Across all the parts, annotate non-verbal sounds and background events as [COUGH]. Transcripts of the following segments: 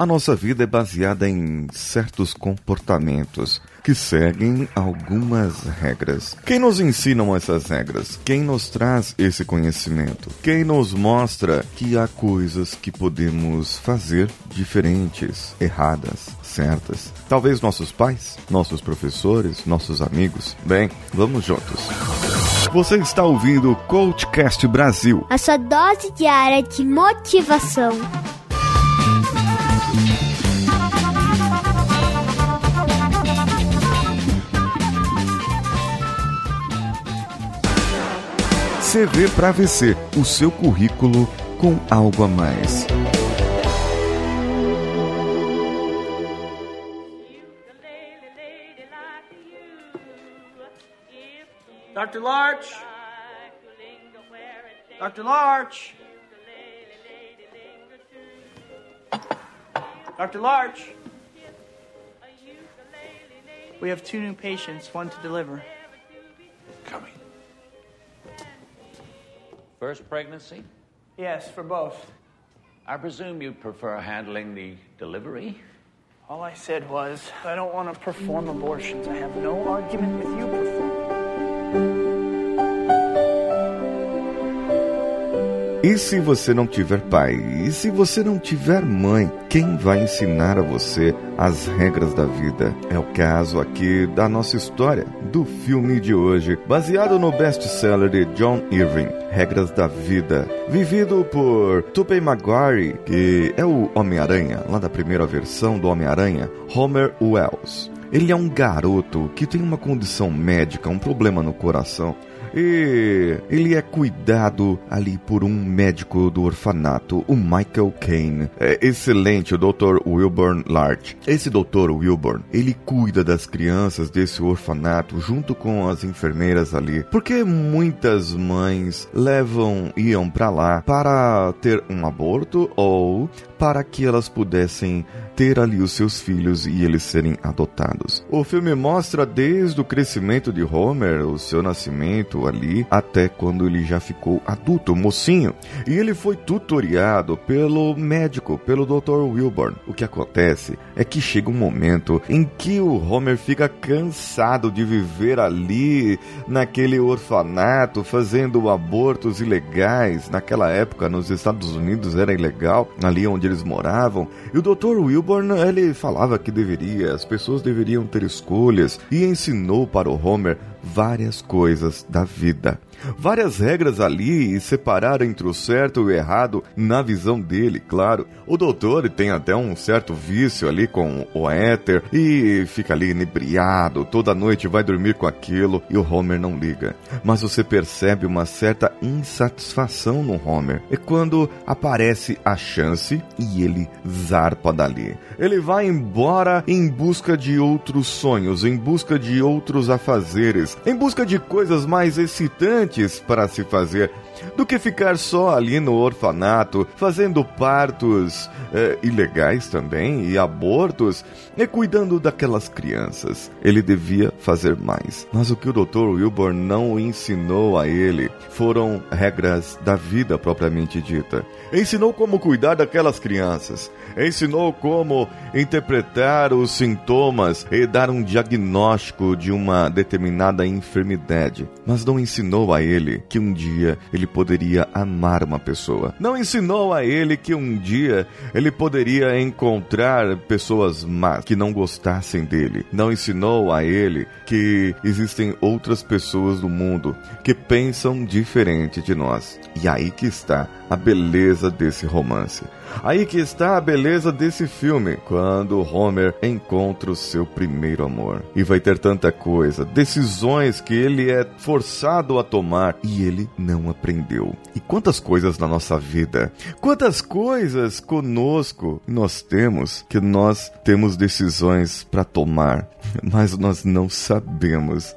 A nossa vida é baseada em certos comportamentos que seguem algumas regras. Quem nos ensinam essas regras? Quem nos traz esse conhecimento? Quem nos mostra que há coisas que podemos fazer diferentes, erradas, certas? Talvez nossos pais, nossos professores, nossos amigos. Bem, vamos juntos. Você está ouvindo o Coachcast Brasil. A sua dose diária de motivação. CV para VC, o seu currículo com algo a mais. Dr. Larch. Dr. Larch. Dr. Larch. We have two new patients, one to deliver. First pregnancy? Yes, for both. I presume you prefer handling the delivery? All I said was, I don't want to perform abortions. I have no argument with you performing. E se você não tiver pai? E se você não tiver mãe? Quem vai ensinar a você as regras da vida? É o caso aqui da nossa história, do filme de hoje, baseado no best-seller de John Irving, Regras da Vida, vivido por Tobey Maguire, que é o Homem-Aranha, lá da primeira versão do Homem-Aranha, Homer Wells. Ele é um garoto que tem uma condição médica, um problema no coração, e ele é cuidado ali por um médico do orfanato, o Michael Kane. É excelente, o Dr. Wilburn Larch. Esse Dr. Wilburn, ele cuida das crianças desse orfanato junto com as enfermeiras ali. Porque muitas mães levam, iam para lá para ter um aborto ou para que elas pudessem ter ali os seus filhos e eles serem adotados. O filme mostra desde o crescimento de Homer, o seu nascimento ali, até quando ele já ficou adulto, mocinho. E ele foi tutoriado pelo médico, pelo Dr. Wilburn. O que acontece é que chega um momento em que o Homer fica cansado de viver ali naquele orfanato, fazendo abortos ilegais. Naquela época, nos Estados Unidos era ilegal, ali onde eles moravam. E o Dr. Wilburn, ele falava que deveria, as pessoas deveriam ter escolhas e ensinou para o Homer várias coisas da vida. Várias regras ali e separar entre o certo e o errado na visão dele, claro. O doutor tem até um certo vício ali com o éter e fica ali inebriado, toda noite vai dormir com aquilo e o Homer não liga. Mas você percebe uma certa insatisfação no Homer. É quando aparece a chance e ele zarpa dali. Ele vai embora em busca de outros sonhos, em busca de outros afazeres, em busca de coisas mais excitantes para se fazer do que ficar só ali no orfanato, fazendo partos eh, ilegais também e abortos e cuidando daquelas crianças. Ele devia fazer mais. Mas o que o Dr. Wilbur não ensinou a ele foram regras da vida propriamente dita. Ensinou como cuidar daquelas crianças. Ensinou como interpretar os sintomas e dar um diagnóstico de uma determinada enfermidade. Mas não ensinou a ele que um dia ele poderia amar uma pessoa. Não ensinou a ele que um dia ele poderia encontrar pessoas más que não gostassem dele. Não ensinou a ele que existem outras pessoas do mundo que pensam diferente de nós. E aí que está a beleza desse romance. Aí que está a beleza desse filme, quando Homer encontra o seu primeiro amor. E vai ter tanta coisa, decisões que ele é forçado a tomar e ele não aprendeu. E quantas coisas na nossa vida, quantas coisas conosco nós temos que nós temos decisões para tomar, [LAUGHS] mas nós não sabemos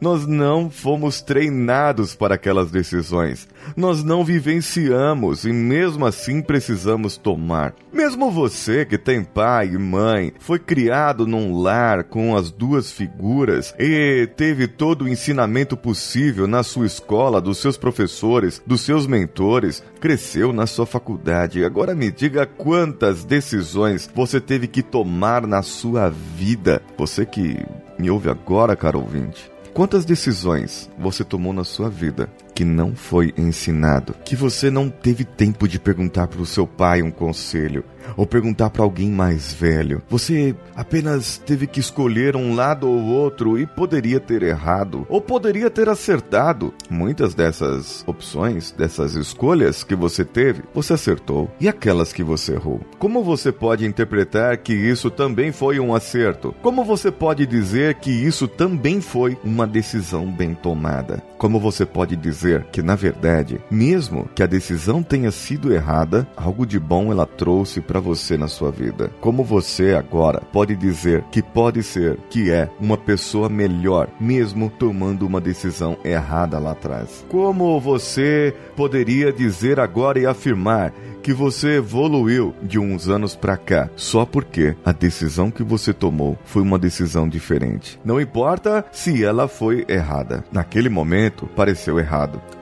Nós não fomos treinados para aquelas decisões. Nós não vivenciamos e mesmo assim precisamos tomar. Mesmo você que tem pai e mãe, foi criado num lar com as duas figuras e teve todo o ensinamento possível na sua escola, dos seus professores, dos seus mentores, cresceu na sua faculdade. Agora me diga quantas decisões você teve que tomar na sua vida. Você que me ouve agora, caro ouvinte. Quantas decisões você tomou na sua vida que não foi ensinado, que você não teve tempo de perguntar para o seu pai um conselho, ou perguntar para alguém mais velho. Você apenas teve que escolher um lado ou outro e poderia ter errado, ou poderia ter acertado. Muitas dessas opções, dessas escolhas que você teve, você acertou. E aquelas que você errou? Como você pode interpretar que isso também foi um acerto? Como você pode dizer que isso também foi uma decisão bem tomada? Como você pode dizer que, na verdade, mesmo que a decisão tenha sido errada, algo de bom ela trouxe para você na sua vida? Como você agora pode dizer que pode ser, que é uma pessoa melhor, mesmo tomando uma decisão errada lá atrás? Como você poderia dizer agora e afirmar que você evoluiu de uns anos para cá só porque a decisão que você tomou foi uma decisão diferente. Não importa se ela foi errada. Naquele momento pareceu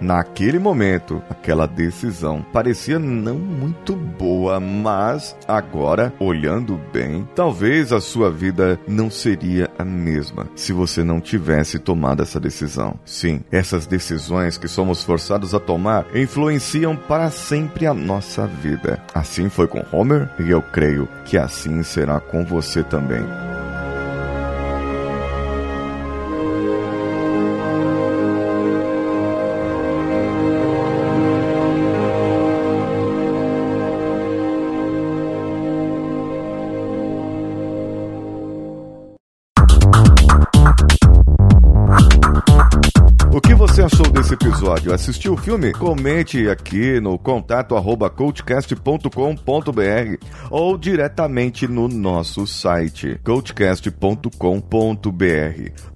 Naquele momento, aquela decisão parecia não muito boa, mas agora, olhando bem, talvez a sua vida não seria a mesma se você não tivesse tomado essa decisão. Sim, essas decisões que somos forçados a tomar influenciam para sempre a nossa vida. Assim foi com Homer e eu creio que assim será com você também. Episódio. Assistiu o filme? Comente aqui no contato arroba coachcast.com.br ou diretamente no nosso site coachcast.com.br.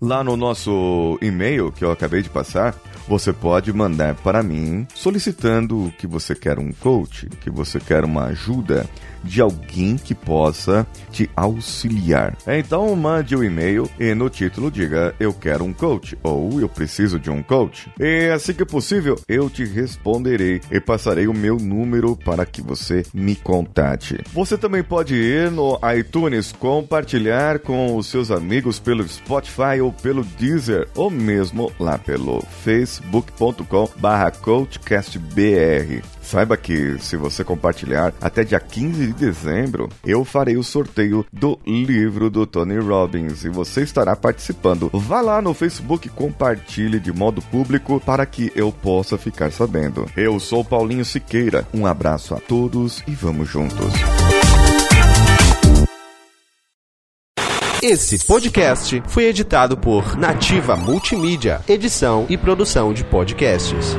Lá no nosso e-mail que eu acabei de passar, você pode mandar para mim solicitando que você quer um coach, que você quer uma ajuda de alguém que possa te auxiliar. Então mande o um e-mail e no título diga eu quero um coach ou eu preciso de um coach. E assim que possível eu te responderei e passarei o meu número para que você me contate. Você também pode ir no iTunes compartilhar com os seus amigos pelo Spotify ou pelo Deezer ou mesmo lá pelo facebook.com/coachcastbr. Saiba que se você compartilhar até dia 15 de dezembro, eu farei o sorteio do livro do Tony Robbins e você estará participando. Vá lá no Facebook, compartilhe de modo público para eu possa ficar sabendo. Eu sou Paulinho Siqueira. Um abraço a todos e vamos juntos. Esse podcast foi editado por Nativa Multimídia, edição e produção de podcasts.